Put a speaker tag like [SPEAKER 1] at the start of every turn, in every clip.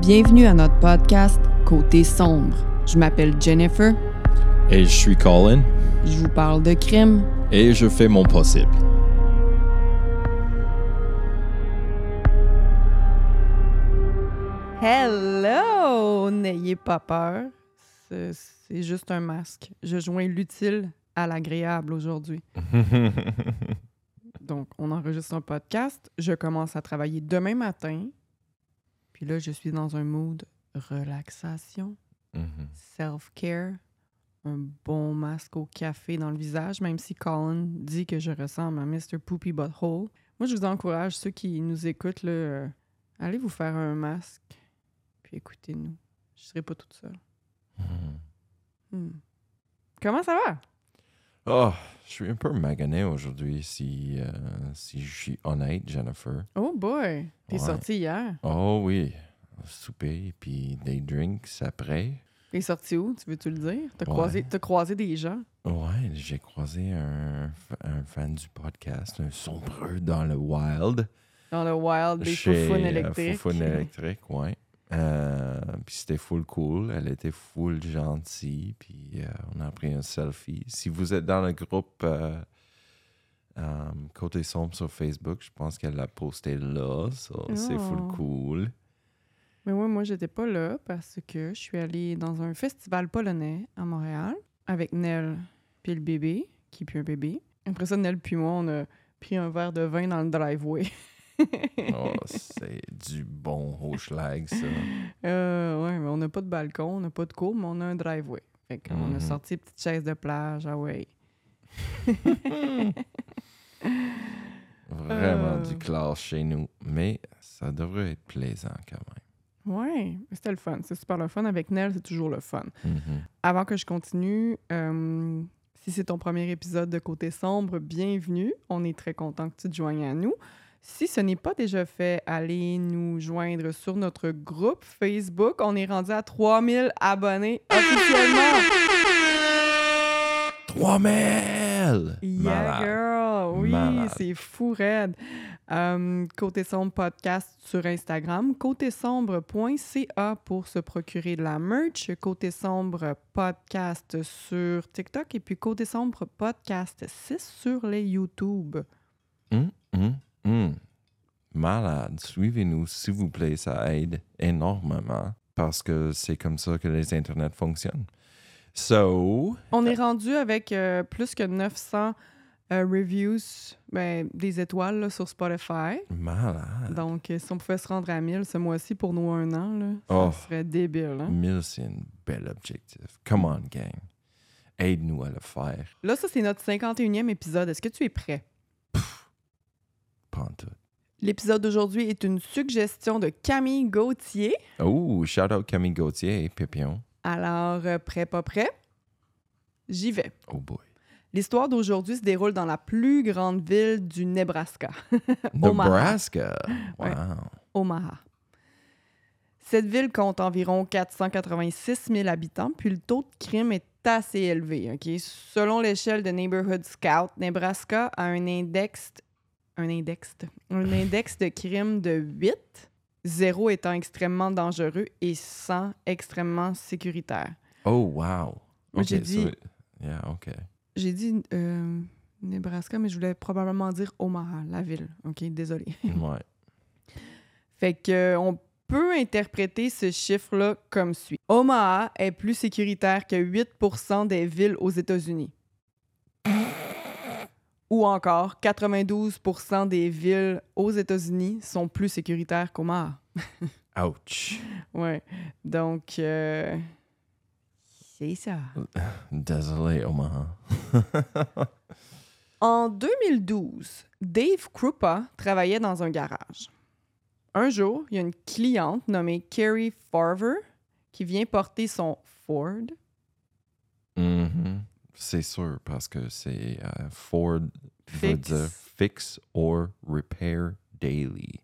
[SPEAKER 1] Bienvenue à notre podcast Côté sombre. Je m'appelle Jennifer.
[SPEAKER 2] Et je suis Colin.
[SPEAKER 1] Je vous parle de crime.
[SPEAKER 2] Et je fais mon possible.
[SPEAKER 1] Hello! N'ayez pas peur. C'est c'est juste un masque. Je joins l'utile à l'agréable aujourd'hui. Donc, on enregistre un podcast. Je commence à travailler demain matin. Puis là, je suis dans un mood relaxation,
[SPEAKER 2] Mhm.
[SPEAKER 1] self-care, un bon masque au café dans le visage, même si Colin dit que je ressemble à Mr. Poopy Butthole. Moi, je vous encourage, ceux qui nous écoutent, là, euh, allez vous faire un masque, puis écoutez-nous. Je serai pas toute seule.
[SPEAKER 2] Mhm.
[SPEAKER 1] Hmm. Comment ça va?
[SPEAKER 2] Oh, je suis un peu magané aujourd'hui, si, euh, si je suis honnête, Jennifer.
[SPEAKER 1] Oh boy! T'es
[SPEAKER 2] Ouais.
[SPEAKER 1] sorti hier.
[SPEAKER 2] Oh oui, souper, puis des drinks après.
[SPEAKER 1] T'es sorti où? Tu veux-tu le dire? T'as
[SPEAKER 2] Ouais.
[SPEAKER 1] croisé, t'as croisé des gens?
[SPEAKER 2] Ouais, j'ai croisé un, un fan du podcast, un sombreux dans le wild.
[SPEAKER 1] Dans le wild des
[SPEAKER 2] Chez, euh,
[SPEAKER 1] électriques.
[SPEAKER 2] Foufoune électrique, ouais. Euh, puis c'était full cool. Elle était full gentille. Puis euh, on a pris un selfie. Si vous êtes dans le groupe euh, Côté Sombre sur Facebook, je pense qu'elle l'a posté là. so C'est full
[SPEAKER 1] Oh.
[SPEAKER 2] cool.
[SPEAKER 1] Mais ouais, moi, j'étais pas là parce que je suis allée dans un festival polonais à Montréal avec Nell puis le bébé, qui est plus un bébé. Après ça, Nell puis moi, on a pris un verre de vin dans le driveway.
[SPEAKER 2] Oh, c'est du bon Hochlag, ça.
[SPEAKER 1] Euh, ouais, mais on n'a pas de balcon, on n'a pas de cour, mais on a un driveway. Fait qu'on a
[SPEAKER 2] Mhm.
[SPEAKER 1] sorti des petites chaises de plage, ah ouais.
[SPEAKER 2] Vraiment
[SPEAKER 1] Euh.
[SPEAKER 2] du classe chez nous. Mais ça devrait être plaisant quand même.
[SPEAKER 1] Mais c'était le fun. C'est super le fun. Avec Nell, c'est toujours le fun.
[SPEAKER 2] Mhm.
[SPEAKER 1] Avant que je continue, euh, si c'est ton premier épisode de Côté Sombre, bienvenue. On est très content que tu te joignes à nous. Si ce n'est pas déjà fait, allez nous joindre sur notre groupe Facebook. On est rendu à 3000 abonnés officiellement.
[SPEAKER 2] 3000!
[SPEAKER 1] Yeah, girl! Oui, c'est fou, raide. Euh, Côté Sombre Podcast sur Instagram. Côté Sombre.ca pour se procurer de la merch. Côté Sombre Podcast sur TikTok. Et puis Côté Sombre Podcast 6 sur les YouTube.
[SPEAKER 2] Hum, hum, hum. Malade. Suivez-nous, s'il vous plaît. Ça aide énormément parce que c'est comme ça que les internets fonctionnent. So,
[SPEAKER 1] On est rendu avec euh, plus que 900 euh, reviews, ben, des étoiles là, sur Spotify.
[SPEAKER 2] malade.
[SPEAKER 1] Donc, euh, si on pouvait se rendre à 1000 ce mois-ci pour nous un an, là, ça
[SPEAKER 2] Oh.
[SPEAKER 1] serait débile. hein?
[SPEAKER 2] 1000, c'est un bel objectif. Come on, gang. Aide-nous à le faire.
[SPEAKER 1] Là, ça, c'est notre 51e épisode. Est-ce que tu es prêt?
[SPEAKER 2] Pas en tout.
[SPEAKER 1] L'épisode d'aujourd'hui est une suggestion de Camille Gauthier.
[SPEAKER 2] Oh, shout out Camille Gauthier et Pépion.
[SPEAKER 1] Alors, euh, prêt, pas prêt? J'y vais.
[SPEAKER 2] Oh boy.
[SPEAKER 1] L'histoire d'aujourd'hui se déroule dans la plus grande ville du Nebraska.
[SPEAKER 2] Nebraska? Wow.
[SPEAKER 1] Ouais. Omaha. Cette ville compte environ 486 000 habitants, puis le taux de crime est assez élevé. Selon l'échelle de Neighborhood Scout, Nebraska a un index, un index, un index de crime de 8, 0 étant extrêmement dangereux et 100 extrêmement sécuritaire.
[SPEAKER 2] Oh, wow.
[SPEAKER 1] Moi,
[SPEAKER 2] Ok,
[SPEAKER 1] j'ai dit-
[SPEAKER 2] so- yeah, OK.
[SPEAKER 1] J'ai dit euh, Nebraska, mais je voulais probablement dire Omaha, la ville. OK, désolé.
[SPEAKER 2] Ouais.
[SPEAKER 1] Fait que euh, on peut interpréter ce chiffre-là comme suit. Omaha est plus sécuritaire que 8% des villes aux États-Unis. Ou encore, 92% des villes aux États-Unis sont plus sécuritaires qu'Omaha.
[SPEAKER 2] Ouch.
[SPEAKER 1] Ouais. Donc, euh, c'est ça.
[SPEAKER 2] Désolé, Omaha.
[SPEAKER 1] En 2012, Dave Krupa travaillait dans un garage. Un jour, il y a une cliente nommée Carrie Farver qui vient porter son Ford.
[SPEAKER 2] C'est sûr, parce que c'est euh, Ford veut
[SPEAKER 1] Fix.
[SPEAKER 2] dire fix or repair daily.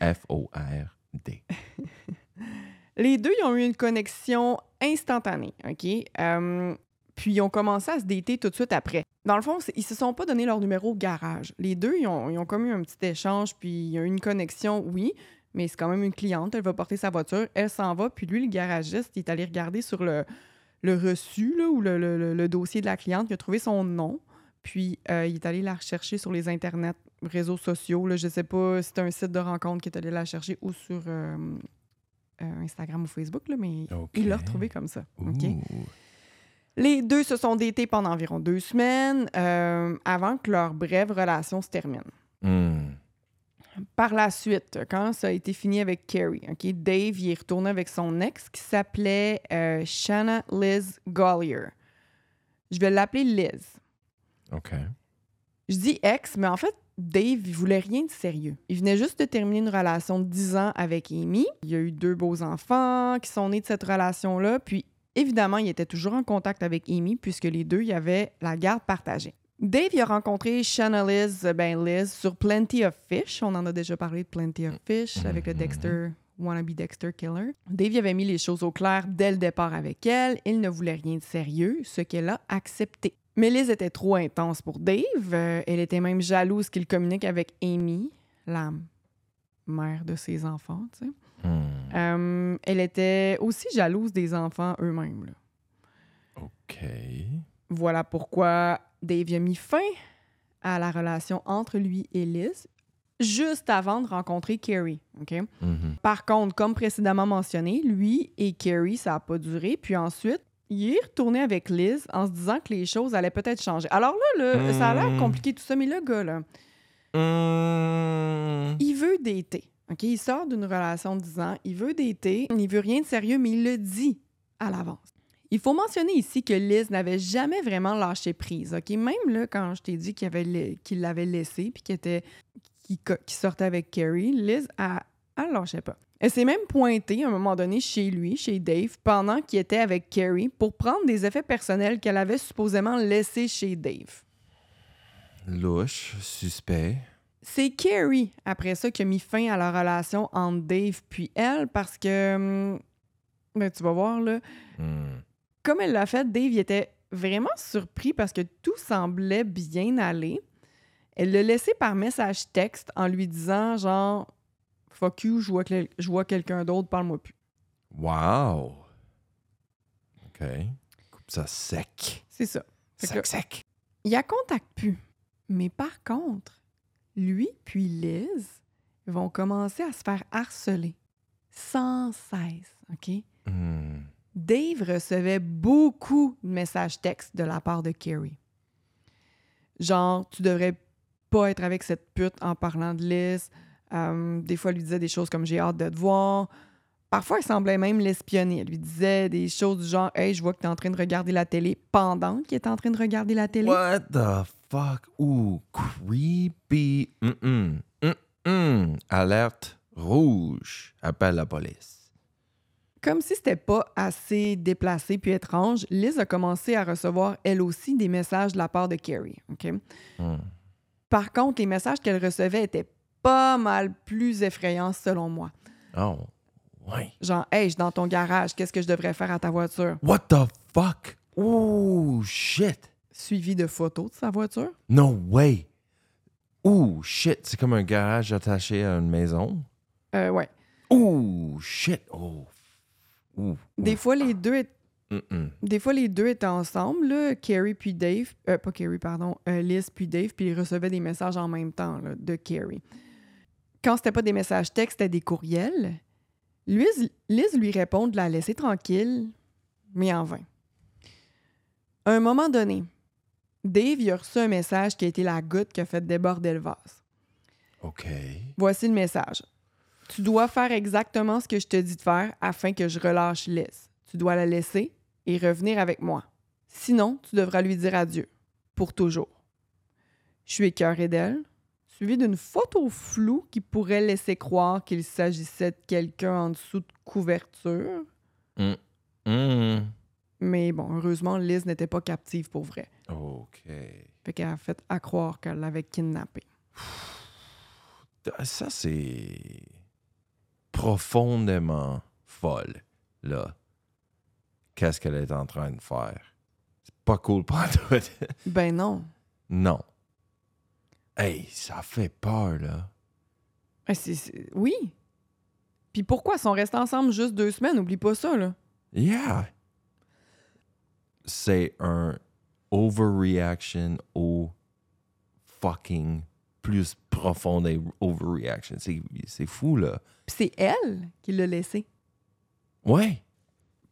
[SPEAKER 2] F-O-R-D.
[SPEAKER 1] Les deux, ils ont eu une connexion instantanée, OK? Euh, puis ils ont commencé à se dater tout de suite après. Dans le fond, ils se sont pas donné leur numéro au garage. Les deux, ils ont, ils ont comme eu un petit échange, puis il y a eu une connexion, oui, mais c'est quand même une cliente. Elle va porter sa voiture. Elle s'en va. Puis lui, le garagiste, il est allé regarder sur le, le reçu là, ou le, le- dossier de la cliente. Il a trouvé son nom. Puis euh, il est allé la rechercher sur les internets, réseaux sociaux. Là, je sais pas si c'est un site de rencontre qui est allé la chercher ou sur euh, euh, Instagram ou Facebook, là, mais il l'a retrouvée comme ça. Les deux se sont datés pendant environ deux semaines avant que leur brève relation se termine.
[SPEAKER 2] Hmm.
[SPEAKER 1] Par la suite, quand ça a été fini avec Carrie, Dave y est retourné avec son ex qui s'appelait euh, Shanna Liz Gollier. Je vais l'appeler Liz.
[SPEAKER 2] OK.
[SPEAKER 1] Je dis ex, mais en fait, Dave, il voulait rien de sérieux. Il venait juste de terminer une relation de 10 ans avec Amy. Il y a eu deux beaux enfants qui sont nés de cette relation-là. Puis, évidemment, il était toujours en contact avec Amy puisque les deux, il y avait la garde partagée. Dave, il a rencontré Shanna Liz, euh, ben Liz, sur Plenty of Fish. On en a déjà parlé de Plenty of Fish avec le
[SPEAKER 2] Mhm.
[SPEAKER 1] Dexter, wannabe Dexter Killer. Dave il avait mis les choses au clair dès le départ avec elle. Il ne voulait rien de sérieux, ce qu'elle a accepté. Mais Liz était trop intense pour Dave. Euh, elle était même jalouse qu'il communique avec Amy, la mère de ses enfants. tu sais.
[SPEAKER 2] Hmm.
[SPEAKER 1] Euh, elle était aussi jalouse des enfants eux-mêmes. là.
[SPEAKER 2] OK.
[SPEAKER 1] Voilà pourquoi Dave a mis fin à la relation entre lui et Liz juste avant de rencontrer Carrie. OK?
[SPEAKER 2] Mhm.
[SPEAKER 1] Par contre, comme précédemment mentionné, lui et Carrie, ça n'a pas duré. Puis ensuite, il est retourné avec Liz en se disant que les choses allaient peut-être changer. Alors là, là, ça a l'air
[SPEAKER 2] Hmm.
[SPEAKER 1] compliqué tout ça, mais le gars, là,
[SPEAKER 2] Hmm.
[SPEAKER 1] il veut dater. OK? Il sort d'une relation de 10 ans, il veut dater, il veut rien de sérieux, mais il le dit à l'avance. Il faut mentionner ici que Liz n'avait jamais vraiment lâché prise. OK? Même là, quand je t'ai dit qu'il avait la- qu'il l'avait laissé puis qu'il était sortait avec Carrie, Liz, elle, elle lâchait pas. Elle s'est même pointée à un moment donné chez lui, chez Dave, pendant qu'il était avec Carrie pour prendre des effets personnels qu'elle avait supposément laissés chez Dave.
[SPEAKER 2] Louche, suspect.
[SPEAKER 1] C'est Carrie, après ça, qui a mis fin à la relation entre Dave puis elle parce que, hum, ben, tu vas voir, là,
[SPEAKER 2] Hmm.
[SPEAKER 1] Comme elle l'a fait, Dave il était vraiment surpris parce que tout semblait bien aller. Elle l'a laissé par message texte en lui disant genre Fuck you, je vois, quel- je vois quelqu'un d'autre, parle-moi plus.
[SPEAKER 2] Wow. OK. Coupe ça sec.
[SPEAKER 1] C'est ça. Fait
[SPEAKER 2] Sec,
[SPEAKER 1] que-
[SPEAKER 2] sec.
[SPEAKER 1] Il la contacte plus. Mais par contre, lui puis Liz vont commencer à se faire harceler sans cesse, OK?
[SPEAKER 2] Hmm.
[SPEAKER 1] Dave recevait beaucoup de messages textes de la part de Carrie. Genre, tu devrais pas être avec cette pute en parlant de Liz. Euh, des fois, elle lui disait des choses comme j'ai hâte de te voir. Parfois, elle semblait même l'espionner. Elle lui disait des choses du genre Hey, je vois que tu es en train de regarder la télé pendant qu'il est en train de regarder la télé.
[SPEAKER 2] What the fuck? Ooh, creepy. Mm-mm. Mm-mm. Alerte rouge. Appelle la police.
[SPEAKER 1] Comme si c'était pas assez déplacé puis étrange, Liz a commencé à recevoir elle aussi des messages de la part de Carrie.
[SPEAKER 2] Hmm.
[SPEAKER 1] Par contre, les messages qu'elle recevait étaient pas mal plus effrayants selon moi.
[SPEAKER 2] Oh, ouais.
[SPEAKER 1] Genre, hey, je suis dans ton garage, qu'est-ce que je devrais faire à ta voiture?
[SPEAKER 2] What the fuck? Ooh, shit.
[SPEAKER 1] Suivi de photos de sa voiture?
[SPEAKER 2] No way. Ooh, shit. C'est comme un garage attaché à une maison.
[SPEAKER 1] Euh, ouais.
[SPEAKER 2] Ooh, shit. Oh.
[SPEAKER 1] Des fois, les deux, est-
[SPEAKER 2] Mm-mm.
[SPEAKER 1] des fois, les deux étaient ensemble, là, Carrie puis Dave. Euh, pas Carrie, pardon. euh, Liz puis Dave, puis ils recevaient des messages en même temps là, de Carrie. Quand c'était pas des messages textes, c'était des courriels. Liz, Liz lui répond de la laisser tranquille, mais en vain. À un moment donné, Dave il a reçu un message qui a été la goutte qui a fait déborder le vase.
[SPEAKER 2] OK.
[SPEAKER 1] Voici le message. Tu dois faire exactement ce que je te dis de faire afin que je relâche Liz. Tu dois la laisser et revenir avec moi. Sinon, tu devras lui dire adieu. Pour toujours. Je suis écœuré d'elle, suivi d'une photo floue qui pourrait laisser croire qu'il s'agissait de quelqu'un en dessous de couverture.
[SPEAKER 2] Mm.
[SPEAKER 1] Mais bon, heureusement, Liz n'était pas captive pour vrai.
[SPEAKER 2] OK.
[SPEAKER 1] Fait qu'elle a fait à croire qu'elle l'avait kidnappée.
[SPEAKER 2] Ça, c'est profondément folle, là. Qu'est-ce qu'elle est en train de faire? C'est pas cool pour toi.
[SPEAKER 1] Ben non.
[SPEAKER 2] non. Hey, ça fait peur, là.
[SPEAKER 1] C'est- c'est- Oui. Puis pourquoi? Ils sont restés ensemble juste deux semaines, oublie pas ça, là.
[SPEAKER 2] Yeah. C'est un overreaction au fucking plus profonde overreaction. C'est fou, là.
[SPEAKER 1] Puis c'est elle qui l'a laissé.
[SPEAKER 2] Ouais.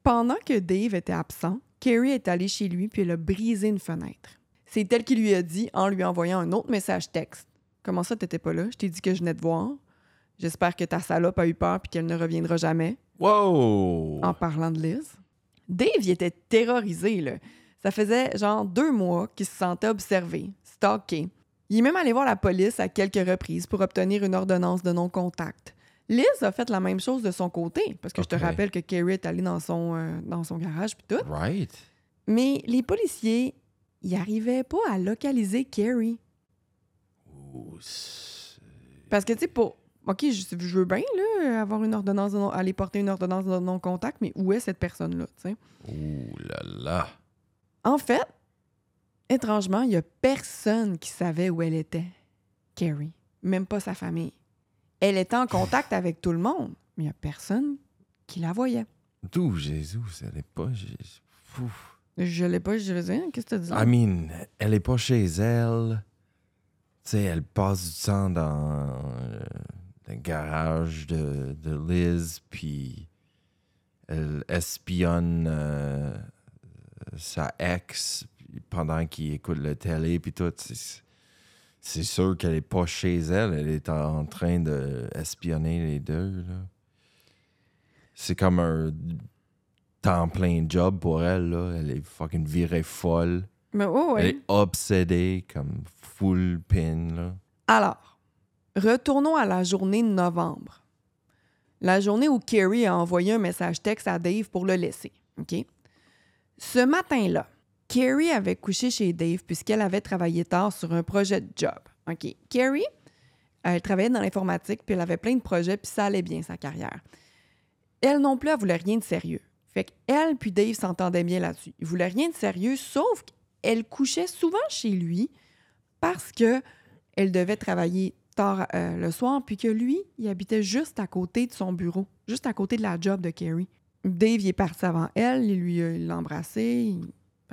[SPEAKER 1] Pendant que Dave était absent, Carrie est allée chez lui puis elle a brisé une fenêtre. C'est elle qui lui a dit en lui envoyant un autre message texte. Comment ça, t'étais pas là? Je t'ai dit que je venais te voir. J'espère que ta salope a eu peur puis qu'elle ne reviendra jamais.
[SPEAKER 2] Wow!
[SPEAKER 1] En parlant de Liz. Dave, il était terrorisé, là. Ça faisait genre deux mois qu'il se sentait observé, stalké. Il est même allé voir la police à quelques reprises pour obtenir une ordonnance de non-contact. Liz a fait la même chose de son côté, parce que je te rappelle que Carrie est allée dans son, euh, dans son garage puis tout.
[SPEAKER 2] Right.
[SPEAKER 1] Mais les policiers, ils n'arrivaient pas à localiser
[SPEAKER 2] c'est-
[SPEAKER 1] Parce que, tu sais, pour. OK, je, je veux bien, là, avoir une ordonnance de non- aller porter une ordonnance de non-contact, mais où est cette personne-là, tu sais?
[SPEAKER 2] Ouh là là.
[SPEAKER 1] En fait, étrangement, il n'y a personne qui savait où elle était, Carrie. Même pas sa famille. Elle était en contact avec tout le monde, mais il n'y a personne qui la voyait.
[SPEAKER 2] D'où Jésus, elle est pas. Ouf.
[SPEAKER 1] Je l'ai pas, je veux dire, qu'est-ce que tu dis?
[SPEAKER 2] I mean, elle est pas chez elle. Tu sais, elle passe du temps dans euh, le garage de, de Liz, puis elle espionne euh, sa ex pendant qu'il écoute la télé, puis tout. C'est- sûr qu'elle est pas chez elle, elle est en train de espionner les deux. C'est comme un temps plein job pour elle, là. Elle est fucking virée folle.
[SPEAKER 1] Mais oh,
[SPEAKER 2] Elle
[SPEAKER 1] ouais.
[SPEAKER 2] est obsédée comme full pin, là.
[SPEAKER 1] Alors, retournons à la journée de novembre. La journée où Carrie a envoyé un message texte à Dave pour le laisser. OK? Ce matin-là, Carrie avait couché chez Dave puisqu'elle avait travaillé tard sur un projet de job. OK? Carrie, elle travaillait dans l'informatique puis elle avait plein de projets puis ça allait bien sa carrière. Elle non plus, elle voulait rien de sérieux. Fait qu'elle puis Dave s'entendaient bien là-dessus. Ils voulaient rien de sérieux, sauf qu'elle couchait souvent chez lui parce que elle devait travailler tard euh, le soir, puis que lui, il habitait juste à côté de son bureau, juste à côté de la job de Carrie. Dave, il est parti avant elle, il lui l'a embrassé,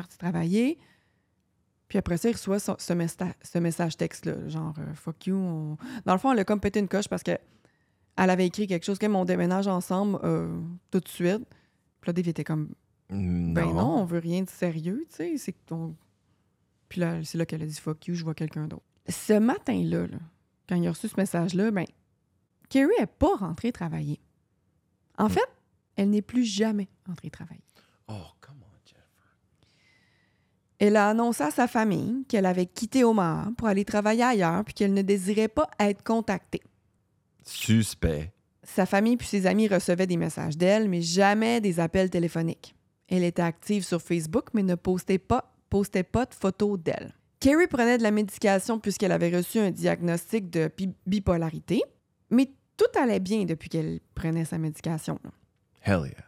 [SPEAKER 1] parti travailler. Puis après ça, il reçoit ce, message texte-là, genre euh, fuck you. on- Dans le fond, elle a comme pété une coche parce que elle avait écrit quelque chose comme on déménage ensemble euh, tout de suite. Puis là, Dave était comme ben non, on veut rien de sérieux, tu sais. C'est que ton- Puis là, c'est là qu'elle a dit fuck you, je vois quelqu'un d'autre. Ce matin-là, là, quand il a reçu ce message-là, ben, Carrie n'est pas rentrée travailler. En fait, elle n'est plus jamais rentrée travailler.
[SPEAKER 2] Oh, come on.
[SPEAKER 1] Elle a annoncé à sa famille qu'elle avait quitté Omaha pour aller travailler ailleurs puis qu'elle ne désirait pas être contactée.
[SPEAKER 2] Suspect.
[SPEAKER 1] Sa famille puis ses amis recevaient des messages d'elle, mais jamais des appels téléphoniques. Elle était active sur Facebook, mais ne postait pas, postait pas de photos d'elle. Carrie prenait de la médication puisqu'elle avait reçu un diagnostic de bi- bipolarité, mais tout allait bien depuis qu'elle prenait sa médication.
[SPEAKER 2] Hell yeah.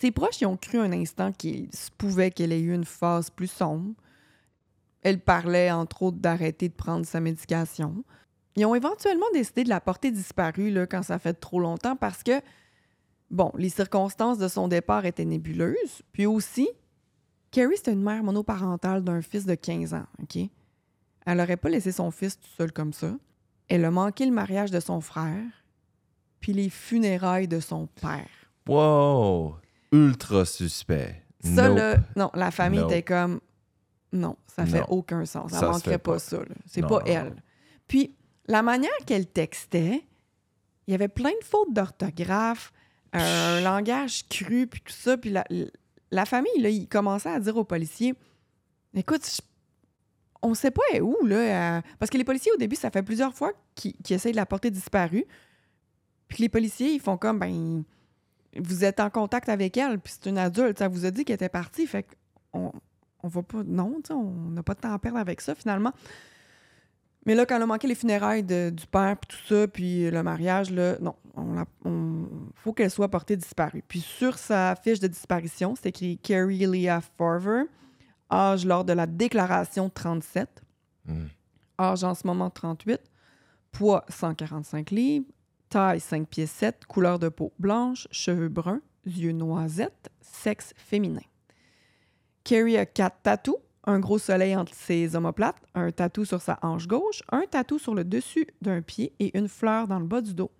[SPEAKER 1] Ses proches y ont cru un instant qu'il se pouvait qu'elle ait eu une phase plus sombre. Elle parlait, entre autres, d'arrêter de prendre sa médication. Ils ont éventuellement décidé de la porter disparue là, quand ça fait trop longtemps parce que, bon, les circonstances de son départ étaient nébuleuses. Puis aussi, Carrie, c'était une mère monoparentale d'un fils de 15 ans, OK? Elle n'aurait pas laissé son fils tout seul comme ça. Elle a manqué le mariage de son frère, puis les funérailles de son père.
[SPEAKER 2] Wow. Ultra suspect.
[SPEAKER 1] Ça,
[SPEAKER 2] Nope.
[SPEAKER 1] là, non, la famille
[SPEAKER 2] Nope.
[SPEAKER 1] était comme, non, ça fait
[SPEAKER 2] Non.
[SPEAKER 1] aucun sens.
[SPEAKER 2] Ça
[SPEAKER 1] Elle manquerait pas,
[SPEAKER 2] pas.
[SPEAKER 1] ça. là. C'est pas elle. Puis, la manière qu'elle textait, il y avait plein de fautes d'orthographe, euh, un langage cru, puis tout ça. Puis la, la famille, là, il commençait à dire aux policiers, écoute, je- on sait pas où, là. euh, parce que les policiers, au début, ça fait plusieurs fois qu'ils qu'ils essayent de la porter disparue. Puis les policiers, ils font comme, ben, vous êtes en contact avec elle, puis c'est une adulte, ça vous a dit qu'elle était partie, fait qu'on on va pas, non, on n'a pas de temps à perdre avec ça, finalement. Mais là, quand elle a manqué les funérailles de- du père, puis tout ça, puis le mariage, là, non, on, la- on- faut qu'elle soit portée disparue. Puis sur sa fiche de disparition, c'est écrit Carrie Leah Farver, âge lors de la déclaration 37,
[SPEAKER 2] Hmm.
[SPEAKER 1] âge en ce moment 38, poids 145 livres, taille 5 pieds 7, couleur de peau blanche, cheveux bruns, yeux noisettes, sexe féminin. Carrie a quatre tatous, un gros soleil entre ses omoplates, un tatou sur sa hanche gauche, un tatou sur le dessus d'un pied et une fleur dans le bas du dos.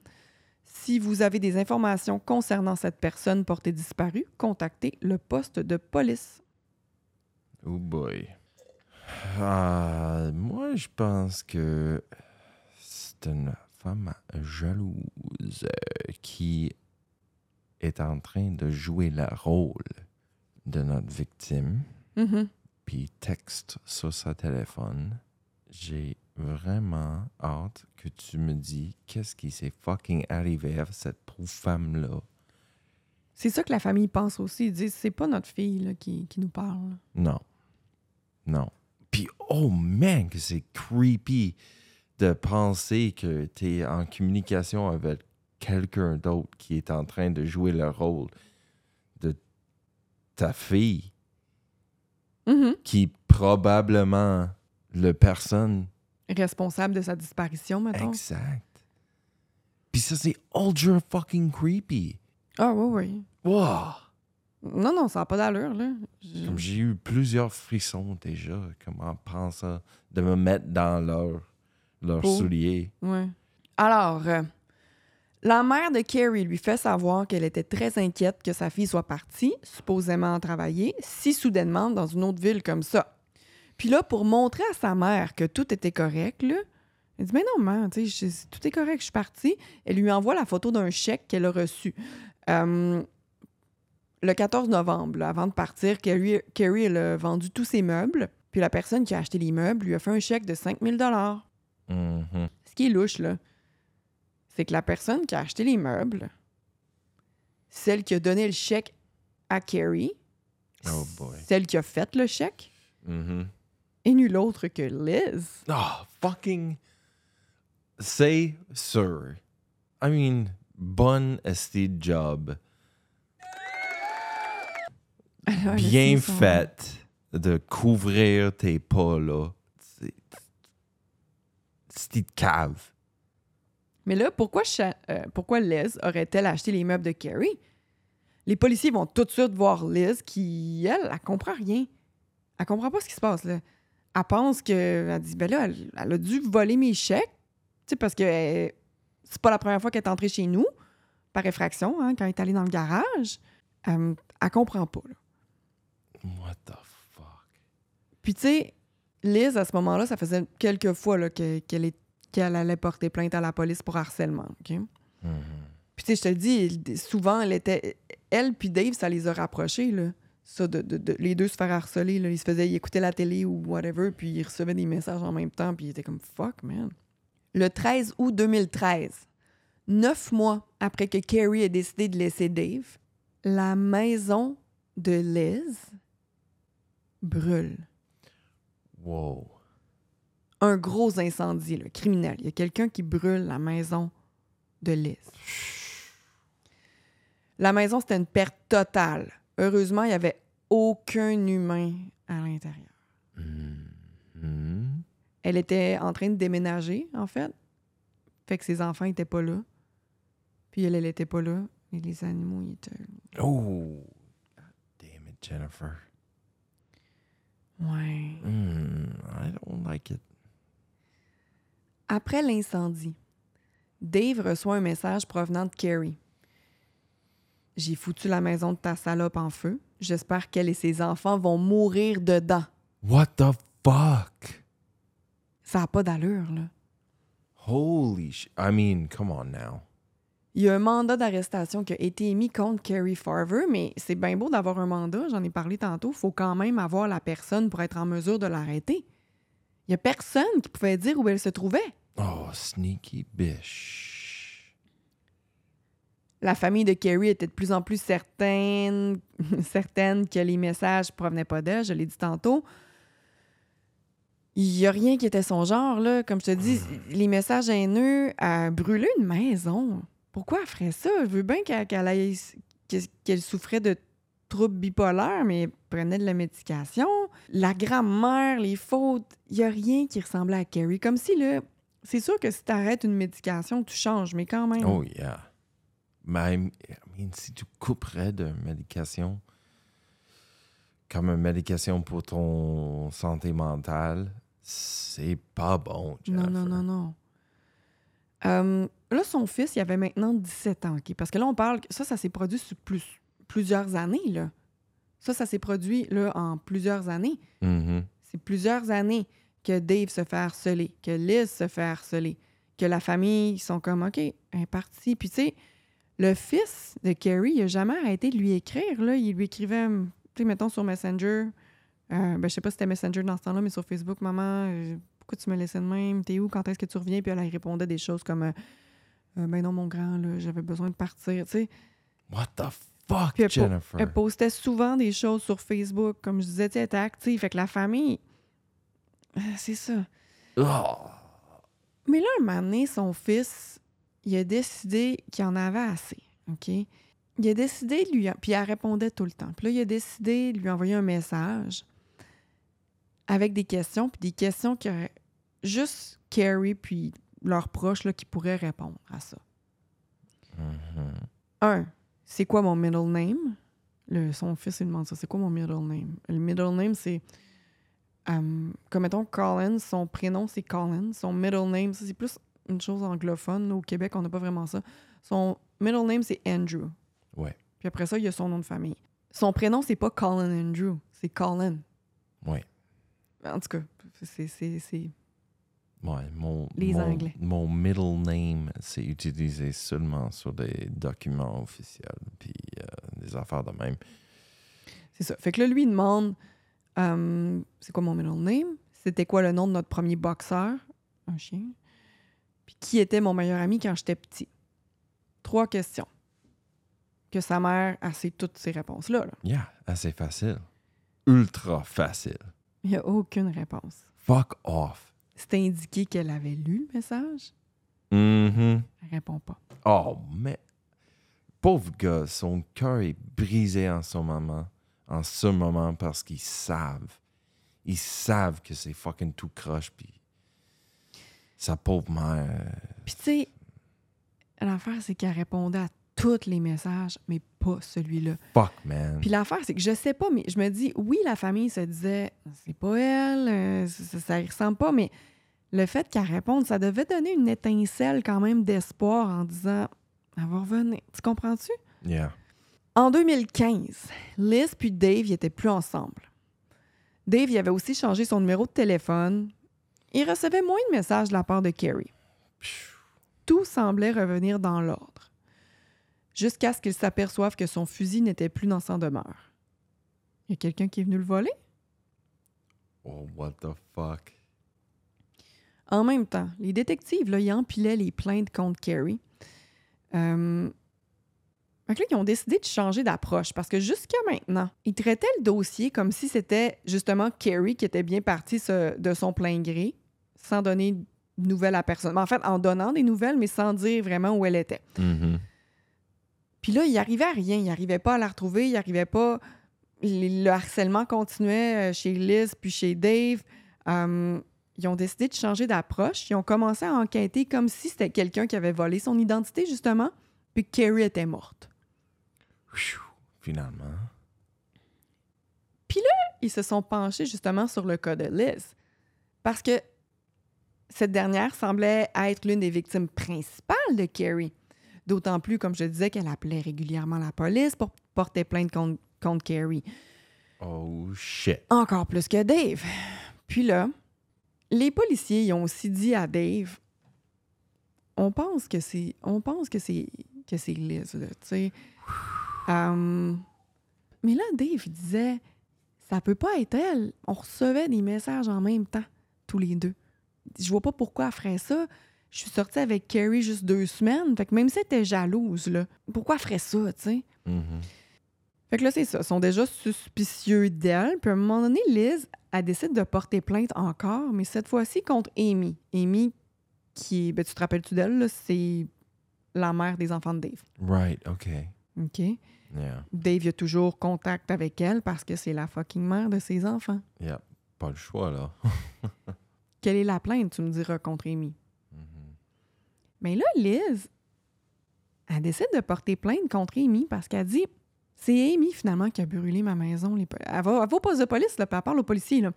[SPEAKER 1] Si vous avez des informations concernant cette personne portée disparue, contactez le poste de police.
[SPEAKER 2] Oh boy. Ah, moi, je pense que c'est une femme jalouse qui est en train de jouer le rôle de notre victime,
[SPEAKER 1] Mhm.
[SPEAKER 2] puis texte sur sa téléphone. J'ai vraiment hâte que tu me dis qu'est-ce qui s'est fucking arrivé à cette pauvre femme-là.
[SPEAKER 1] C'est ça que la famille pense aussi. Ils disent c'est pas notre fille là, qui, qui nous parle.
[SPEAKER 2] Non. Non. Puis, oh man, que c'est creepy de penser que tu es en communication avec quelqu'un d'autre qui est en train de jouer le rôle de ta fille,
[SPEAKER 1] Mhm.
[SPEAKER 2] qui est probablement le personne
[SPEAKER 1] Responsable de sa disparition, mettons.
[SPEAKER 2] exact. Puis ça, c'est ultra fucking creepy.
[SPEAKER 1] Ah oui, oui.
[SPEAKER 2] Wow!
[SPEAKER 1] Non, non, ça n'a pas d'allure, là.
[SPEAKER 2] Comme j'ai eu plusieurs frissons déjà, comme en pensant de me mettre dans leur, leurs souliers.
[SPEAKER 1] Ouais. Alors, euh, la mère de Carrie lui fait savoir qu'elle était très inquiète que sa fille soit partie, supposément travailler, si soudainement dans une autre ville comme ça. Puis là, pour montrer à sa mère que tout était correct, là, elle dit Mais non, maman, tu sais, je- tout est correct, je suis partie. Elle lui envoie la photo d'un chèque qu'elle a reçu. Euh, le 14 novembre, là, avant de partir, Carrie, Carrie, elle a vendu tous ses meubles. Puis la personne qui a acheté les meubles lui a fait un chèque de 5000 dollars.
[SPEAKER 2] Mhm.
[SPEAKER 1] Ce qui est louche, là, c'est que la personne qui a acheté les meubles, celle qui a donné le chèque à Carrie,
[SPEAKER 2] Oh boy.
[SPEAKER 1] celle qui a fait le chèque,
[SPEAKER 2] Mhm.
[SPEAKER 1] est nulle autre que Liz.
[SPEAKER 2] Ah, fucking. C'est sûr. I mean, bonne esti job.
[SPEAKER 1] Alors,
[SPEAKER 2] Bien
[SPEAKER 1] elles sont-
[SPEAKER 2] fait de couvrir tes pas, là. Cave.
[SPEAKER 1] Mais là, pourquoi, euh, pourquoi Liz aurait-elle acheté les meubles de Carrie? Les policiers vont tout de suite voir Liz qui, elle, elle comprend rien. Elle comprend pas ce qui se passe, là. Elle pense que... Elle dit, ben là, elle, elle a dû voler mes chèques, tu sais, parce que euh, c'est pas la première fois qu'elle est entrée chez nous, par effraction, hein, quand elle est allée dans le garage. Euh, elle comprend pas, là.
[SPEAKER 2] What the fuck?
[SPEAKER 1] Puis, tu sais, Liz, à ce moment-là, ça faisait quelques fois qu'elle est- qu'elle allait porter plainte à la police pour harcèlement, OK?
[SPEAKER 2] Mhm.
[SPEAKER 1] Puis, tu sais, je te le dis, souvent, elle était. Elle puis Dave, ça les a rapprochés, là. Ça, de, de- de- les deux se faire harceler, là. Ils se faisaient ils écoutaient la télé ou whatever, puis ils recevaient des messages en même temps, puis ils étaient comme fuck, man. Le 13 août 2013, neuf mois après que Carrie ait décidé de laisser Dave, la maison de Liz brûle.
[SPEAKER 2] Wow.
[SPEAKER 1] Un gros incendie, là, criminel. Il y a quelqu'un qui brûle la maison de Liz. La maison, c'était une perte totale. Heureusement, il n'y avait aucun humain à l'intérieur.
[SPEAKER 2] Mhm.
[SPEAKER 1] Elle était en train de déménager, en fait. Fait que ses enfants n'étaient pas là. Puis elle, elle était pas là. Et les animaux, ils étaient là.
[SPEAKER 2] Oh. God damn it, Jennifer.
[SPEAKER 1] Ouais.
[SPEAKER 2] Mm, I don't like it.
[SPEAKER 1] Après l'incendie, Dave reçoit un message provenant de Carrie. J'ai foutu la maison de ta salope en feu. J'espère qu'elle et ses enfants vont mourir dedans.
[SPEAKER 2] What the fuck?
[SPEAKER 1] Ça n'a pas d'allure, là.
[SPEAKER 2] Holy sh... I mean, come on now.
[SPEAKER 1] Il y a un mandat d'arrestation qui a été émis contre Carrie Farver, mais c'est bien beau d'avoir un mandat, j'en ai parlé tantôt. Il faut quand même avoir la personne pour être en mesure de l'arrêter. Il y a personne qui pouvait dire où elle se trouvait.
[SPEAKER 2] Oh, sneaky bish.
[SPEAKER 1] La famille de Carrie était de plus en plus certaine, certaine que les messages provenaient pas d'elle, je l'ai dit tantôt. Il n'y a rien qui était son genre, là. Comme je te dis, les messages haineux à brûler une maison. Pourquoi elle ferait ça? Je veux bien qu'elle qu'elle- qu'elle souffrait de troubles bipolaires, mais elle prenait de la médication. La grammaire, les fautes, il n'y a rien qui ressemblait à Carrie. Comme si, là, C'est sûr que si tu arrêtes une médication, tu changes, mais quand même.
[SPEAKER 2] Oh, yeah. Même, I mean, si tu couperais de médication, comme une médication pour ton santé mentale, c'est pas bon.
[SPEAKER 1] non, non, non, non. Euh, là, son fils, il avait maintenant 17 ans. ok? Parce que là, on parle. Ça, ça s'est produit sur plus, plusieurs années. Là. Ça, ça s'est produit là, en plusieurs années.
[SPEAKER 2] Mhm.
[SPEAKER 1] C'est plusieurs années que Dave se fait harceler, que Liz se fait harceler, que la famille, ils sont comme, OK, est partie. Puis, tu sais, le fils de Carrie, il n'a jamais arrêté de lui écrire. Là. Il lui écrivait, tu sais, mettons, sur Messenger. Euh, ben, je sais pas si c'était Messenger dans ce temps-là, mais sur Facebook, maman, euh, pourquoi tu me laissais de même? T'es où? Quand est-ce que tu reviens? Puis elle, elle répondait des choses comme, euh, Euh, ben non, mon grand, j'avais besoin de partir. Tu sais,
[SPEAKER 2] What the fuck,
[SPEAKER 1] elle po-
[SPEAKER 2] Jennifer?
[SPEAKER 1] elle postait souvent des choses sur Facebook. Comme je disais, tu sais, elle était active. Fait que la famille, euh, c'est ça.
[SPEAKER 2] Oh.
[SPEAKER 1] Mais là, un moment donné, son fils, il a décidé qu'il en avait assez. OK? Il a décidé de lui. Puis elle répondait tout le temps. Puis là, il a décidé de lui envoyer un message avec des questions, puis des questions que juste Carrie puis leurs proches là, qui pourraient répondre à ça.
[SPEAKER 2] Mhm.
[SPEAKER 1] Un, c'est quoi mon middle name? Le, son fils, il demande ça. C'est quoi mon middle name? Le middle name, c'est. euh, comme mettons, Colin, son prénom, c'est Colin. Son middle name, ça, c'est plus une chose anglophone. Au Québec, on n'a pas vraiment ça. Son middle name, c'est Andrew.
[SPEAKER 2] Ouais.
[SPEAKER 1] Puis après ça, il y a son nom de famille. Son prénom, c'est pas Colin Andrew, c'est Colin.
[SPEAKER 2] Ouais.
[SPEAKER 1] En tout cas, c'est. c'est- c'est-
[SPEAKER 2] Ouais, mon,
[SPEAKER 1] Les
[SPEAKER 2] mon,
[SPEAKER 1] Anglais.
[SPEAKER 2] mon middle name, c'est utilisé seulement sur des documents officiels, puis euh, des affaires de même.
[SPEAKER 1] C'est ça. Fait que là, lui, il demande euh, c'est quoi mon middle name? C'était quoi le nom de notre premier boxeur? Un chien. Puis qui était mon meilleur ami quand j'étais petit? Trois questions. Que sa mère a toutes ces réponses-là. là.
[SPEAKER 2] Yeah, assez facile. Ultra facile.
[SPEAKER 1] Il n'y a aucune réponse.
[SPEAKER 2] Fuck off.
[SPEAKER 1] C'est indiqué qu'elle avait lu le message?
[SPEAKER 2] Mhm.
[SPEAKER 1] Elle répond pas.
[SPEAKER 2] Oh, mais. Pauvre gars, son cœur est brisé en ce moment. En ce moment, parce qu'ils savent. Ils savent que c'est fucking tout croche, puis. Sa pauvre mère.
[SPEAKER 1] Puis tu sais, l'affaire, c'est qu'elle répondait à tous les messages, mais pas celui-là.
[SPEAKER 2] Fuck, man.
[SPEAKER 1] Puis l'affaire, c'est que je sais pas, mais je me dis, oui, la famille se disait, c'est pas elle, euh, ça, ça y ressemble pas, mais le fait qu'elle réponde, ça devait donner une étincelle quand même d'espoir en disant, elle va revenir. Tu comprends-tu?
[SPEAKER 2] Yeah.
[SPEAKER 1] En 2015, Liz puis Dave, ils étaient plus ensemble. Dave, il avait aussi changé son numéro de téléphone. Il recevait moins de messages de la part de Carrie. Tout semblait revenir dans l'ordre, jusqu'à ce qu'il s'aperçoive que son fusil n'était plus dans sa demeure. Il y a quelqu'un qui est venu le voler?
[SPEAKER 2] Oh, what the fuck?
[SPEAKER 1] En même temps, les détectives, là, ils empilaient les plaintes contre Carrie. Euh... Que là, ils ont décidé de changer d'approche parce que jusqu'à maintenant, ils traitaient le dossier comme si c'était justement Carrie qui était bien partie ce- de son plein gré, sans donner de nouvelles à personne. En fait, en donnant des nouvelles, mais sans dire vraiment où elle était.
[SPEAKER 2] Mhm.
[SPEAKER 1] Puis là, il arrivait à rien. Il n'arrivait pas à la retrouver. Il arrivait pas. Le le harcèlement continuait euh, chez Liz puis chez Dave. Euh, ils ont décidé de changer d'approche. Ils ont commencé à enquêter comme si c'était quelqu'un qui avait volé son identité, justement, puis Carrie était morte.
[SPEAKER 2] Finalement.
[SPEAKER 1] Ils se sont penchés justement sur le cas de Liz. Parce que cette dernière semblait être l'une des victimes principales de Carrie. D'autant plus, comme je disais, qu'elle appelait régulièrement la police pour porter plainte contre, contre Carrie.
[SPEAKER 2] Oh, shit.
[SPEAKER 1] Encore plus que Dave. Puis là, les policiers ils ont aussi dit à Dave on pense que c'est on pense que c'est que c'est Liz là, tu sais. Euh, mais là Dave disait ça peut pas être elle. On recevait des messages en même temps tous les deux. Je vois pas pourquoi elle ferait ça. Je suis sortie avec Carrie juste deux semaines. Fait que même si elle était jalouse, là, pourquoi elle ferait ça, tu sais?
[SPEAKER 2] Mhm.
[SPEAKER 1] Fait que là, c'est ça. Ils sont déjà suspicieux d'elle. Puis à un moment donné, Liz, elle décide de porter plainte encore, mais cette fois-ci contre Amy. Amy, qui est. Ben, tu te rappelles-tu d'elle? là? C'est la mère des enfants de Dave.
[SPEAKER 2] Right, OK.
[SPEAKER 1] OK?
[SPEAKER 2] Yeah.
[SPEAKER 1] Dave, il a toujours contact avec elle parce que c'est la fucking mère de ses enfants.
[SPEAKER 2] Yeah. Pas le choix, là.
[SPEAKER 1] Quelle est la plainte, tu me diras, contre Amy? Mais là, Liz, elle décide de porter plainte contre Amy parce qu'elle dit c'est Amy finalement qui a brûlé ma maison. Les Elle, va, elle va au poste de police, là, puis elle parle aux policiers. là.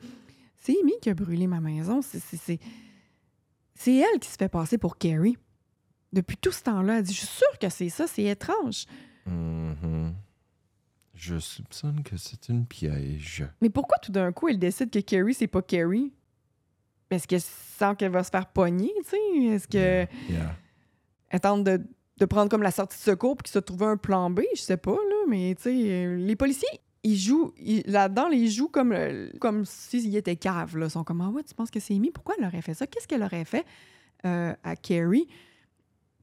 [SPEAKER 1] C'est Amy qui a brûlé ma maison. C'est- c'est- C'est c'est elle qui se fait passer pour Carrie. Depuis tout ce temps-là, elle dit Je suis sûre que c'est ça, c'est étrange.
[SPEAKER 2] Mhm. Je soupçonne que c'est une piège.
[SPEAKER 1] Mais pourquoi tout d'un coup elle décide que Carrie, c'est pas Carrie? Est-ce qu'elle sent qu'elle va se faire pogner, tu sais? Est-ce que
[SPEAKER 2] Yeah.
[SPEAKER 1] elle tente de, de prendre comme la sortie de secours pour qu'il se trouve un plan B? Je sais pas, là, mais tu sais, euh, les policiers, ils jouent, là-dedans, ils jouent comme, euh, comme s'ils étaient caves, là. Ils sont comme, ah ouais, tu penses que c'est Amy? Pourquoi elle aurait fait ça? Qu'est-ce qu'elle aurait fait euh, à Carrie?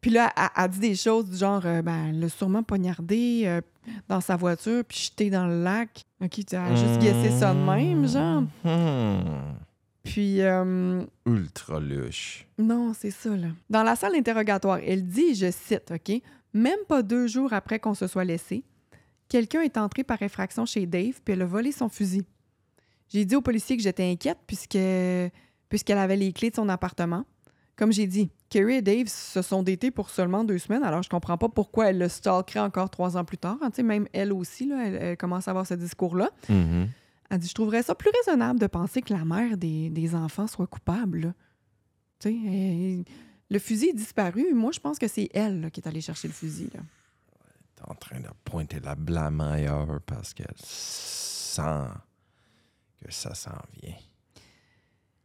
[SPEAKER 1] Puis là, elle, elle dit des choses du genre, euh, ben, elle l'a sûrement poignardé euh, dans sa voiture puis jeté dans le lac. OK, tu as juste guessé ça de même, genre.
[SPEAKER 2] Mhm.
[SPEAKER 1] Puis, euh,
[SPEAKER 2] Ultra louche.
[SPEAKER 1] non, c'est ça, là. Dans la salle d'interrogatoire, elle dit, je cite, OK, même pas deux jours après qu'on se soit laissé, quelqu'un est entré par effraction chez Dave puis elle a volé son fusil. J'ai dit au policier que j'étais inquiète puisque puisqu'elle avait les clés de son appartement. Comme j'ai dit, Kerry et Dave se sont datés pour seulement deux semaines, alors je comprends pas pourquoi elle le stalkerait encore trois ans plus tard. hein. Tu sais, même elle aussi, là, elle, elle commence à avoir ce discours-là.
[SPEAKER 2] Mhm.
[SPEAKER 1] Elle dit Je trouverais ça plus raisonnable de penser que la mère des, des enfants soit coupable. Tu sais, elle- le fusil est disparu. Moi, je pense que c'est elle là, qui est allée chercher le fusil. Là.
[SPEAKER 2] T'es en train de pointer la blâme ailleurs parce qu'elle sent que ça s'en vient.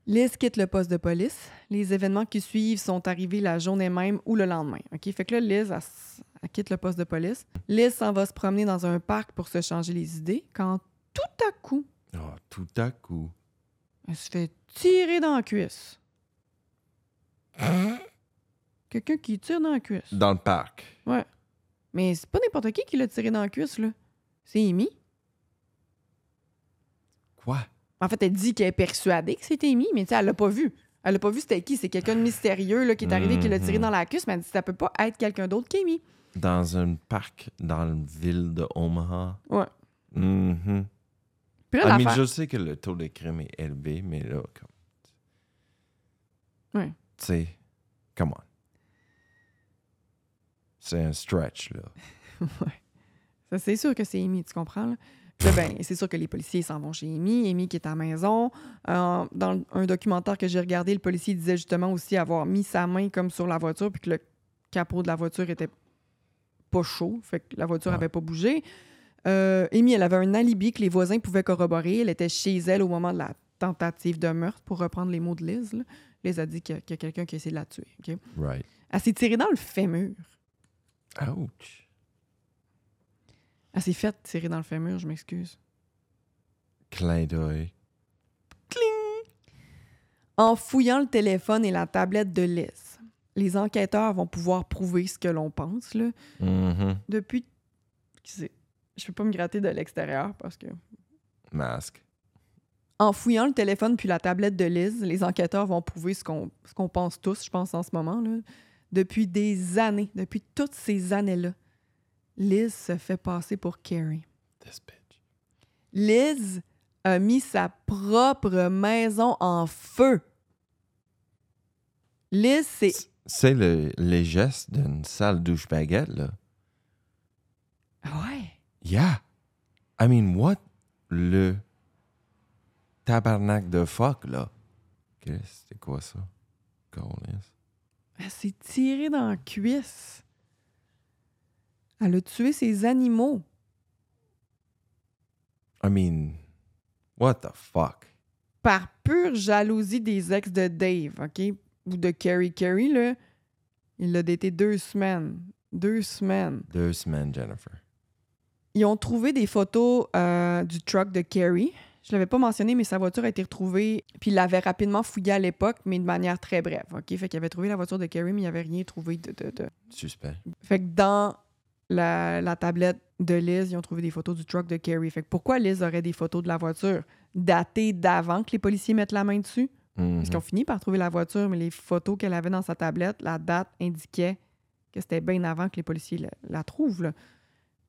[SPEAKER 1] Liz quitte le poste de police. Les événements qui suivent sont arrivés la journée même ou le lendemain. OK? Fait que là, Liz, elle, elle quitte le poste de police. Liz s'en va se promener dans un parc pour se changer les idées quand tout à coup,
[SPEAKER 2] Oh, tout à coup.
[SPEAKER 1] elle se fait tirer dans la cuisse. Quelqu'un qui tire dans la cuisse.
[SPEAKER 2] Dans le parc.
[SPEAKER 1] Ouais. Mais c'est pas n'importe qui qui l'a tiré dans la cuisse, là. C'est Amy.
[SPEAKER 2] Quoi?
[SPEAKER 1] En fait, elle dit qu'elle est persuadée que c'était Amy, mais tu sais, elle l'a pas vu. Elle l'a pas vu c'était qui. C'est quelqu'un de mystérieux là, qui est arrivé, qui l'a tiré dans la cuisse, mais elle dit que ça peut pas être quelqu'un d'autre qu'Amy.
[SPEAKER 2] Dans un parc dans la ville de Omaha.
[SPEAKER 1] Ouais.
[SPEAKER 2] Mhm.
[SPEAKER 1] Puis là, l'affaire-
[SPEAKER 2] je sais que le taux de crime est élevé, mais là, comme.
[SPEAKER 1] Ouais.
[SPEAKER 2] Tu sais, come on. C'est un stretch, là.
[SPEAKER 1] Ouais. Ça, c'est sûr que c'est Amy, tu comprends? Là? Ben, c'est sûr que les policiers s'en vont chez Amy. Amy qui est à la maison. Euh, dans un documentaire que j'ai regardé, le policier disait justement aussi avoir mis sa main comme sur la voiture puis que le capot de la voiture était pas chaud. Fait que la voiture
[SPEAKER 2] Ouais.
[SPEAKER 1] avait pas bougé. Euh, Amy, elle avait un alibi que les voisins pouvaient corroborer. Elle était chez elle au moment de la tentative de meurtre, pour reprendre les mots de Liz. Là. Liz a dit qu'il y a, quelqu'un qui a essayé de la tuer.
[SPEAKER 2] Right.
[SPEAKER 1] Elle s'est tirée dans le fémur.
[SPEAKER 2] Ouch.
[SPEAKER 1] Elle s'est faite tirer dans le fémur, je m'excuse.
[SPEAKER 2] Clin d'œil.
[SPEAKER 1] En fouillant le téléphone et la tablette de Liz, les enquêteurs vont pouvoir prouver ce que l'on pense. Là.
[SPEAKER 2] Mhm.
[SPEAKER 1] Depuis. Je peux pas me gratter de l'extérieur parce que.
[SPEAKER 2] Masque.
[SPEAKER 1] En fouillant le téléphone puis la tablette de Liz, les enquêteurs vont prouver ce qu'on ce qu'on pense tous, je pense, en ce moment. Là. Depuis des années, depuis toutes ces années-là, Liz se fait passer pour Carrie.
[SPEAKER 2] This bitch.
[SPEAKER 1] Liz a mis sa propre maison en feu. Liz, c'est
[SPEAKER 2] C'est le, les gestes d'une sale douche baguette, là. Yeah. I mean, what? Le tabarnak de fuck, là? Qu'est-ce C'était quoi ça?
[SPEAKER 1] Elle s'est tirée dans la cuisse. Elle a tué ses animaux.
[SPEAKER 2] I mean, what the fuck?
[SPEAKER 1] Par pure jalousie des ex de Dave, OK? Ou de Carrie. Carrie, là, il l'a daté deux semaines. Deux semaines.
[SPEAKER 2] Deux semaines, Jennifer.
[SPEAKER 1] Ils ont trouvé des photos euh, du truck de Carrie. Je l'avais pas mentionné, mais sa voiture a été retrouvée. Puis il l'avait rapidement fouillée à l'époque, mais de manière très brève. OK? Fait qu'il avait trouvé la voiture de Carrie, mais il n'y avait rien trouvé de- de- de,
[SPEAKER 2] Suspect.
[SPEAKER 1] Fait que dans la, la tablette de Liz, ils ont trouvé des photos du truck de Carrie. Fait que pourquoi Liz aurait des photos de la voiture? Datées d'avant que les policiers mettent la main dessus?
[SPEAKER 2] Mhm.
[SPEAKER 1] Parce qu'ils ont fini par trouver la voiture, mais les photos qu'elle avait dans sa tablette, la date indiquait que c'était bien avant que les policiers la, la trouvent. là.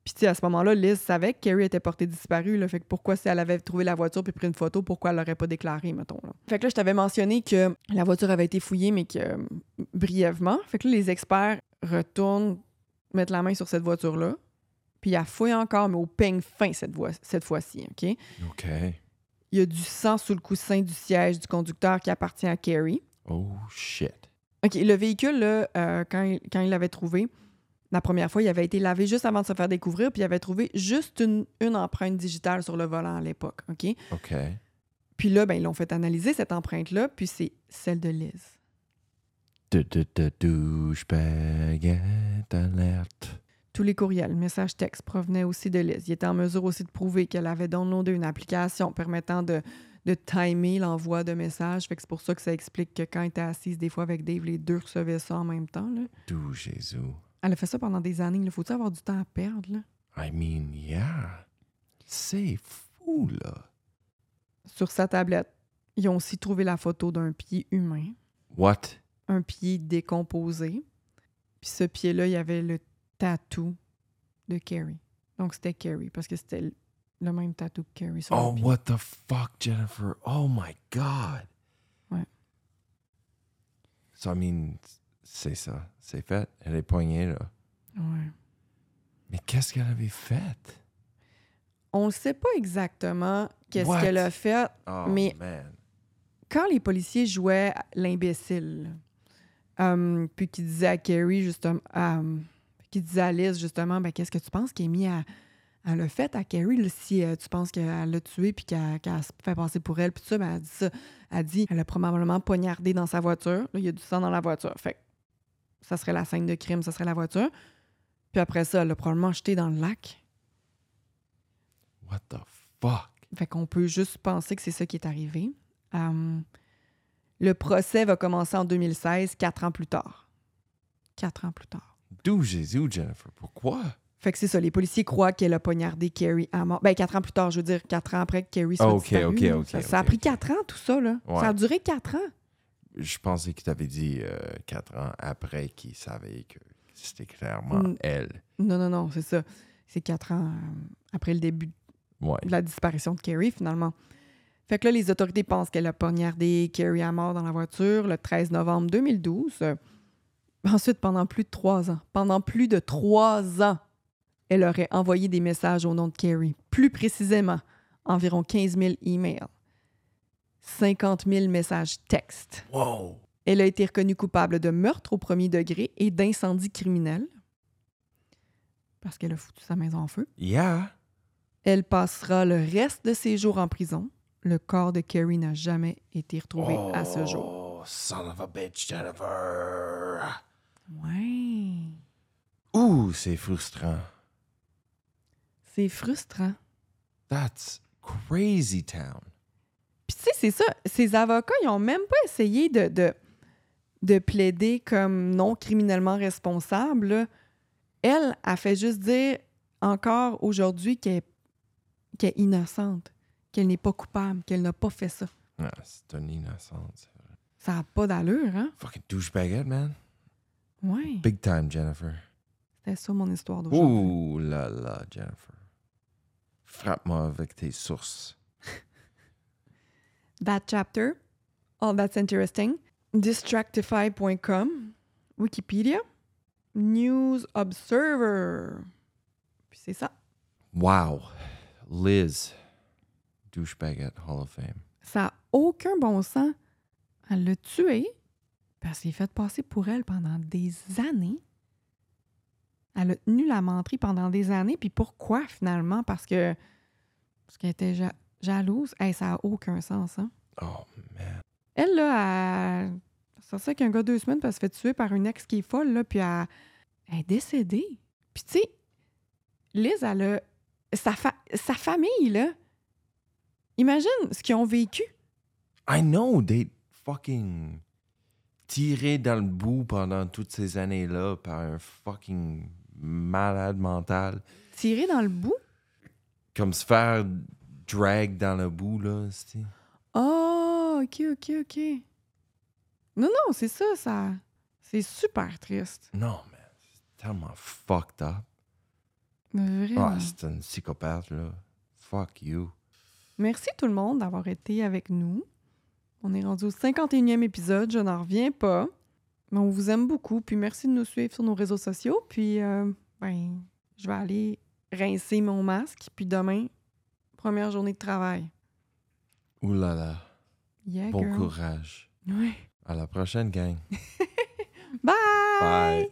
[SPEAKER 1] Puis, tu sais, à ce moment-là, Liz savait que Carrie était portée disparue. Là, fait que pourquoi, si elle avait trouvé la voiture puis pris une photo, pourquoi elle l'aurait pas déclaré, mettons. Là? Fait que là, je t'avais mentionné que la voiture avait été fouillée, mais que euh, brièvement. Fait que là, les experts retournent mettre la main sur cette voiture-là. Puis, elle fouille encore, mais au peigne fin cette, voie- cette fois-ci, OK?
[SPEAKER 2] OK.
[SPEAKER 1] Il y a du sang sous le coussin du siège du conducteur qui appartient à Carrie.
[SPEAKER 2] Oh, shit.
[SPEAKER 1] OK, le véhicule, là, euh, quand, il, quand il l'avait trouvé, la première fois, il avait été lavé juste avant de se faire découvrir, puis il avait trouvé juste une, une empreinte digitale sur le volant à l'époque, OK?
[SPEAKER 2] OK.
[SPEAKER 1] Puis là, ben, ils l'ont fait analyser, cette empreinte-là, puis c'est celle de Liz.
[SPEAKER 2] Du- du- du- Douchebag alerte.
[SPEAKER 1] Tous les courriels, messages textes provenaient aussi de Liz. Il était en mesure aussi de prouver qu'elle avait downloadé une application permettant de, de timer l'envoi de messages. Fait que c'est pour ça que ça explique que quand elle était assise des fois avec Dave, les deux recevaient ça en même temps.
[SPEAKER 2] D'où Jésus.
[SPEAKER 1] Elle a fait ça pendant des années. Il faut avoir du temps à perdre? Là?
[SPEAKER 2] I mean, yeah. C'est fou, là.
[SPEAKER 1] Sur sa tablette, ils ont aussi trouvé la photo d'un pied humain,
[SPEAKER 2] What?
[SPEAKER 1] un pied décomposé. Puis ce pied-là, il y avait le tatou de Carrie. Donc c'était Carrie, parce que c'était le- le même tatou que Carrie sur
[SPEAKER 2] Oh,
[SPEAKER 1] le pied.
[SPEAKER 2] what the fuck, Jennifer? Oh my God.
[SPEAKER 1] Ouais.
[SPEAKER 2] So, I mean, c'est ça. C'est fait. Elle est poignée, là.
[SPEAKER 1] Ouais.
[SPEAKER 2] Mais qu'est-ce qu'elle avait fait?
[SPEAKER 1] On ne sait pas exactement qu'est-ce qu'elle a fait.
[SPEAKER 2] Oh,
[SPEAKER 1] Mais-
[SPEAKER 2] man.
[SPEAKER 1] Quand les policiers jouaient l'imbécile, euh, puis qui disaient à Carrie, justement, euh, qui disait à Liz, justement, ben, qu'est-ce que tu penses qu'Amy a, a le fait à Carrie, là, si euh, tu penses qu'elle l'a tué puis qu'elle qu'elle se fait passer pour elle, puis tout ça, ben, elle dit ça. Elle dit, elle a probablement poignardé dans sa voiture. Là, il y a du sang dans la voiture. Fait que ça serait la scène de crime, ça serait la voiture. Puis après ça, elle l'a probablement jeté dans le lac.
[SPEAKER 2] What the fuck?
[SPEAKER 1] Fait qu'on peut juste penser que c'est ça qui est arrivé. Euh, le procès va commencer en 2016, quatre ans plus tard. Quatre ans plus tard.
[SPEAKER 2] D'où Jésus, Jennifer? Pourquoi?
[SPEAKER 1] Fait que c'est ça, les policiers croient qu'elle a poignardé Carrie à mort. Ben, quatre ans plus tard, je veux dire, quatre ans après que Carrie soit
[SPEAKER 2] Ah, ok,
[SPEAKER 1] disparue,
[SPEAKER 2] ok,
[SPEAKER 1] là.
[SPEAKER 2] ok,
[SPEAKER 1] Ça, ça a pris quatre ans, tout ça, là.
[SPEAKER 2] Ouais.
[SPEAKER 1] Ça a duré quatre ans.
[SPEAKER 2] Je pensais que tu avais dit euh, quatre ans après qu'il savait que c'était clairement elle.
[SPEAKER 1] Non, non, non, c'est ça. C'est quatre ans euh, après le début
[SPEAKER 2] Ouais.
[SPEAKER 1] de la disparition de Carrie, finalement. Fait que là, les autorités pensent qu'elle a poignardé Carrie à mort dans la voiture le 13 novembre 2012. Euh, Ensuite, pendant plus de trois ans, pendant plus de trois ans, elle aurait envoyé des messages au nom de Carrie. Plus précisément, environ 15 000 emails, 50 000 messages textes.
[SPEAKER 2] Wow!
[SPEAKER 1] Elle a été reconnue coupable de meurtre au premier degré et d'incendie criminel parce qu'elle a foutu sa maison en feu.
[SPEAKER 2] Yeah!
[SPEAKER 1] Elle passera le reste de ses jours en prison. Le corps de Carrie n'a jamais été retrouvé à ce jour.
[SPEAKER 2] Oh, son of a bitch, Jennifer!
[SPEAKER 1] Ouais.
[SPEAKER 2] Ouh, c'est frustrant.
[SPEAKER 1] C'est frustrant.
[SPEAKER 2] That's crazy town.
[SPEAKER 1] Puis tu sais, c'est ça. Ces avocats, ils ont même pas essayé de, de, de plaider comme non criminellement responsable. là. Elle a fait juste dire encore aujourd'hui qu'elle est- innocente, qu'elle n'est pas coupable, qu'elle n'a pas fait ça.
[SPEAKER 2] Ah, c'est une innocence.
[SPEAKER 1] Ça n'a pas d'allure, hein?
[SPEAKER 2] Fucking douchebagette, man.
[SPEAKER 1] Ouais.
[SPEAKER 2] Big time, Jennifer.
[SPEAKER 1] C'était ça mon histoire d'aujourd'hui.
[SPEAKER 2] Ouh là là, Jennifer. Frappe-moi avec tes sources.
[SPEAKER 1] That chapter, all that's interesting, distractify.com, Wikipédia, News Observer. Puis c'est ça.
[SPEAKER 2] Wow. Liz. Douchebagette Hall of Fame.
[SPEAKER 1] Ça n'a aucun bon sens. Elle l'a tué, elle s'est fait passer pour elle pendant des années. Elle a tenu la menterie pendant des années. Puis pourquoi finalement? Parce que parce qu'elle était ja- jalouse? Hey, ça n'a aucun sens. Hein?
[SPEAKER 2] Oh, man.
[SPEAKER 1] Elle, là, elle... c'est ça qu'un gars deux semaines, elle se fait tuer par une ex qui est folle, là, puis elle... elle est décédée. Puis tu sais, Liz, elle a... Sa, fa- sa famille, là, imagine ce qu'ils ont vécu.
[SPEAKER 2] I know, they fucking tiré dans le bout pendant toutes ces années-là par un fucking malade mental.
[SPEAKER 1] Tiré dans le bout?
[SPEAKER 2] Comme se faire drag dans le bout, là.
[SPEAKER 1] Oh, OK, OK, OK. Non, non, c'est ça, ça... C'est super triste.
[SPEAKER 2] Non, man. C'est tellement fucked up.
[SPEAKER 1] Vraiment.
[SPEAKER 2] Ah, c'est une psychopathe, là. Fuck you.
[SPEAKER 1] Merci tout le monde d'avoir été avec nous. On est rendu au 51e épisode, je n'en reviens pas. Mais on vous aime beaucoup, puis merci de nous suivre sur nos réseaux sociaux. Puis, euh, ben, je vais aller rincer mon masque, puis demain, première journée de travail.
[SPEAKER 2] Ouh là là.
[SPEAKER 1] Yeah,
[SPEAKER 2] Bon
[SPEAKER 1] girl.
[SPEAKER 2] courage.
[SPEAKER 1] Ouais.
[SPEAKER 2] À la prochaine, gang.
[SPEAKER 1] Bye!
[SPEAKER 2] Bye.